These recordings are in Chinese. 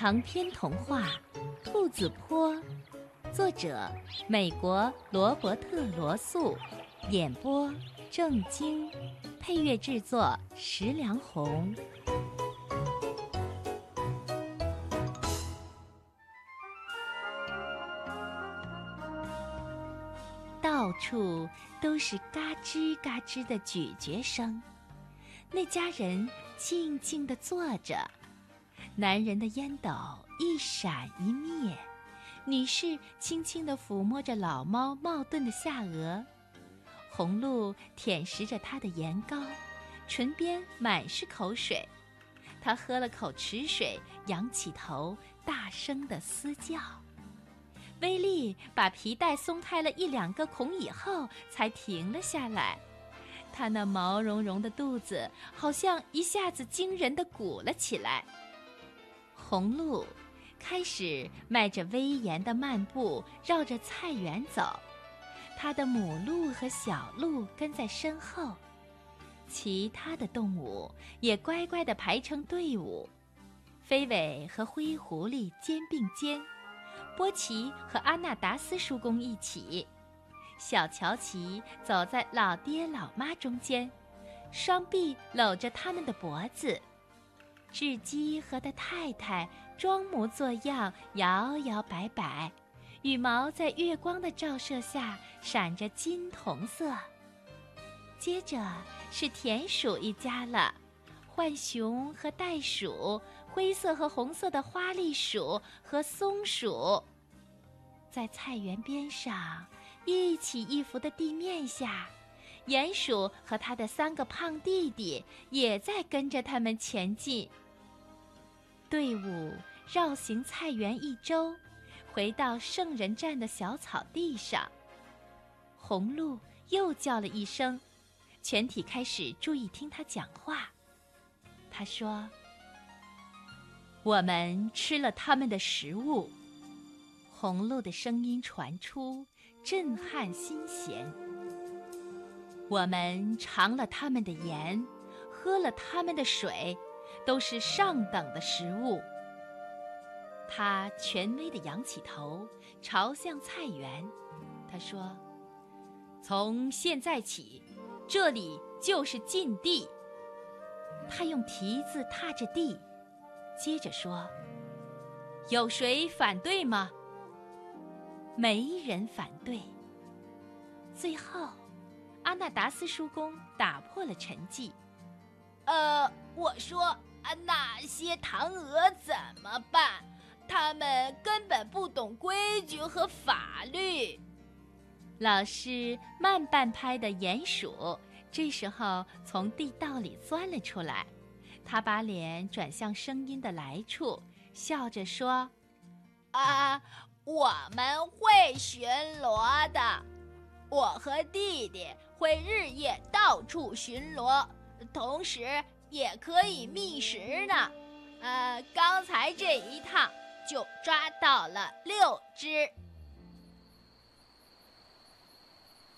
长篇童话《兔子坡》，作者美国罗伯特·罗素，演播郑晶，配乐制作石良红。到处都是嘎吱嘎吱的咀嚼声，那家人静静地坐着。男人的烟斗一闪一灭，女士轻轻地抚摸着老猫茂顿的下颚，红鹿舔食着它的盐膏，唇边满是口水。他喝了口池水，仰起头，大声地嘶叫。威利把皮带松开了一两个孔以后，才停了下来。他那毛茸茸的肚子好像一下子惊人的鼓了起来。红鹿开始迈着威严的慢步，绕着菜园走。它的母鹿和小鹿跟在身后，其他的动物也乖乖地排成队伍。飞尾和灰狐狸肩并肩，波奇和阿纳达斯叔公一起，小乔奇走在老爹老妈中间，双臂搂着他们的脖子。雉鸡和他太太装模作样，摇摇摆摆，羽毛在月光的照射下闪着金铜色。接着是田鼠一家了，浣熊和袋鼠，灰色和红色的花栗鼠和松鼠。在菜园边上，一起一伏的地面下，鼹鼠和他的三个胖弟弟也在跟着他们前进。队伍绕行菜园一周，回到圣人站的小草地上。红鹿又叫了一声，全体开始注意听他讲话。他说：“我们吃了他们的食物。”红鹿的声音传出，震撼心弦。我们尝了他们的盐，喝了他们的水。都是上等的食物。他权威地仰起头，朝向菜园。他说：“从现在起，这里就是禁地。”他用蹄子踏着地，接着说：“有谁反对吗？”没人反对。最后，阿纳达斯叔公打破了沉寂。呃，我说。那些唐娥怎么办？他们根本不懂规矩和法律。老师慢半拍的鼹鼠这时候从地道里钻了出来，他把脸转向声音的来处，笑着说：“啊，我们会巡逻的。我和弟弟会日夜到处巡逻，同时。”也可以觅食呢，呃，刚才这一趟就抓到了六只。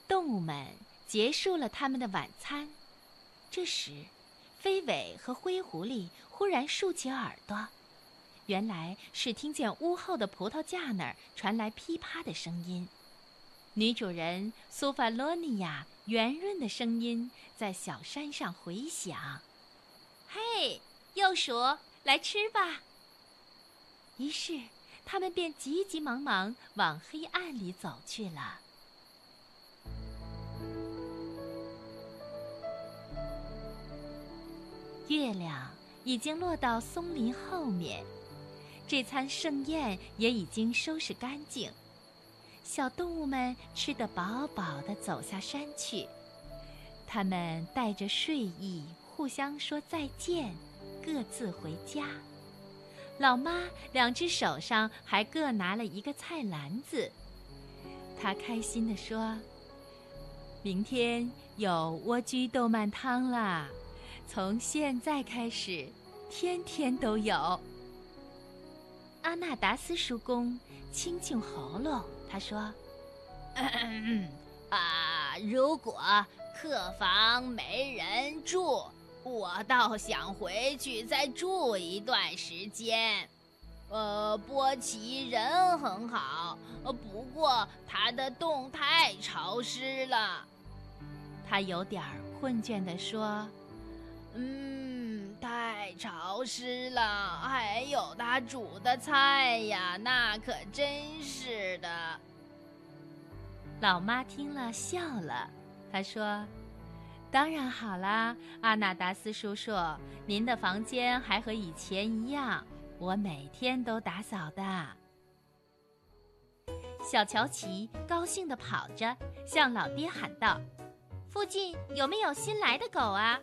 动物们结束了他们的晚餐，这时，飞尾和灰狐狸忽然竖起耳朵，原来是听见屋后的葡萄架那儿传来噼啪的声音，女主人苏法罗尼亚圆润的声音在小山上回响。嘿，幼鼠，来吃吧。于是，他们便急急忙忙往黑暗里走去了。月亮已经落到松林后面，这餐盛宴也已经收拾干净。小动物们吃得饱饱的，走下山去。他们带着睡意。互相说再见，各自回家。老妈两只手上还各拿了一个菜篮子，她开心地说：“明天有莴苣豆瓣汤啦！从现在开始，天天都有。”阿纳达斯叔公清清喉咙，他说：“啊，如果客房没人住。”我倒想回去再住一段时间。呃，波奇人很好，不过他的洞太潮湿了。他有点困倦地说：“嗯，太潮湿了，还有他煮的菜呀，那可真是的。”老妈听了笑了，她说：“当然好啦，阿纳达斯叔叔，您的房间还和以前一样。”我每天都打扫的。小乔奇高兴地跑着，向老爹喊道：“附近有没有新来的狗啊？”“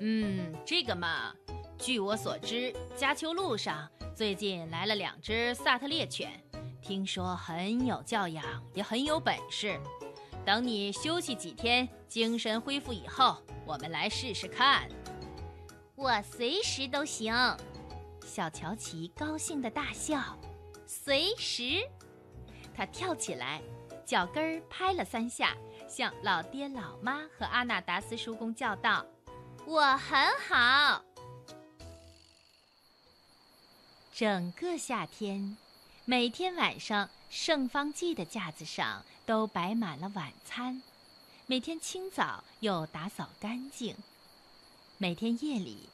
嗯，这个嘛，据我所知，加丘路上最近来了两只萨特猎犬，听说很有教养，也很有本事。等你休息几天，精神恢复以后，我们来试试看。”“我随时都行。”小乔奇高兴的大笑，随时，他跳起来，脚跟儿拍了三下，向老爹、老妈和阿纳达斯叔公叫道：“我很好。”整个夏天，每天晚上，盛方记的架子上都摆满了晚餐，每天清早又打扫干净，每天夜里，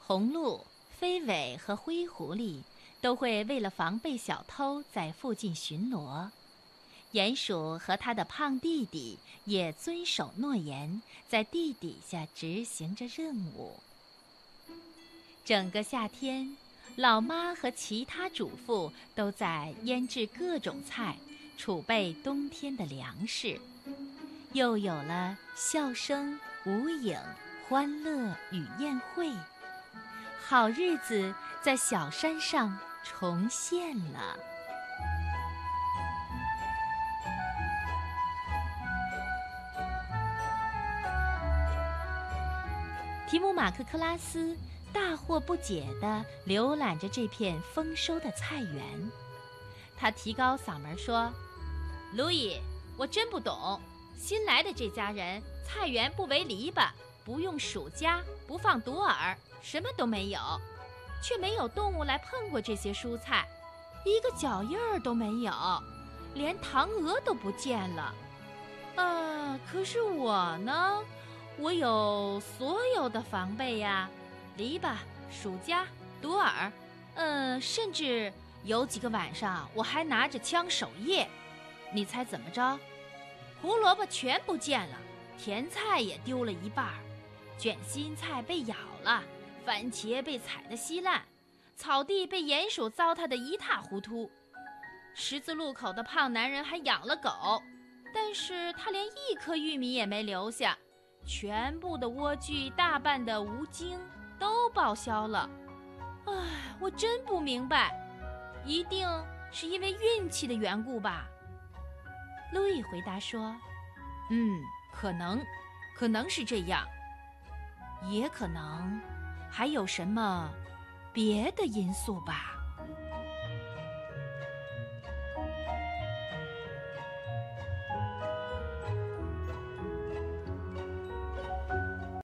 红鹿。飞尾和灰狐狸都会为了防备小偷在附近巡逻，鼹鼠和他的胖弟弟也遵守诺言，在地底下执行着任务。整个夏天，老妈和其他主妇都在腌制各种菜，储备冬天的粮食。又有了笑声、舞影、欢乐与宴会。好日子在小山上重现了。提姆马克克拉斯大惑不解地浏览着这片丰收的菜园，他提高嗓门说：“路易，我真不懂，新来的这家人菜园不围篱笆，不用鼠夹，不放毒饵。”什么都没有，却没有动物来碰过这些蔬菜，一个脚印儿都没有，连唐鹅都不见了。啊，可是我呢，我有所有的防备呀，篱笆、鼠夹、毒饵，嗯，甚至有几个晚上我还拿着枪守夜。你猜怎么着？胡萝卜全不见了，甜菜也丢了一半儿，卷心菜被咬了。番茄被踩得稀烂，草地被鼹鼠糟蹋得一塌糊涂。十字路口的胖男人还养了狗，但是他连一颗玉米也没留下。全部的莴苣、大半的无精都报销了。唉，我真不明白，一定是因为运气的缘故吧？路易回答说：“嗯，可能，可能是这样，也可能。”还有什么别的因素吧？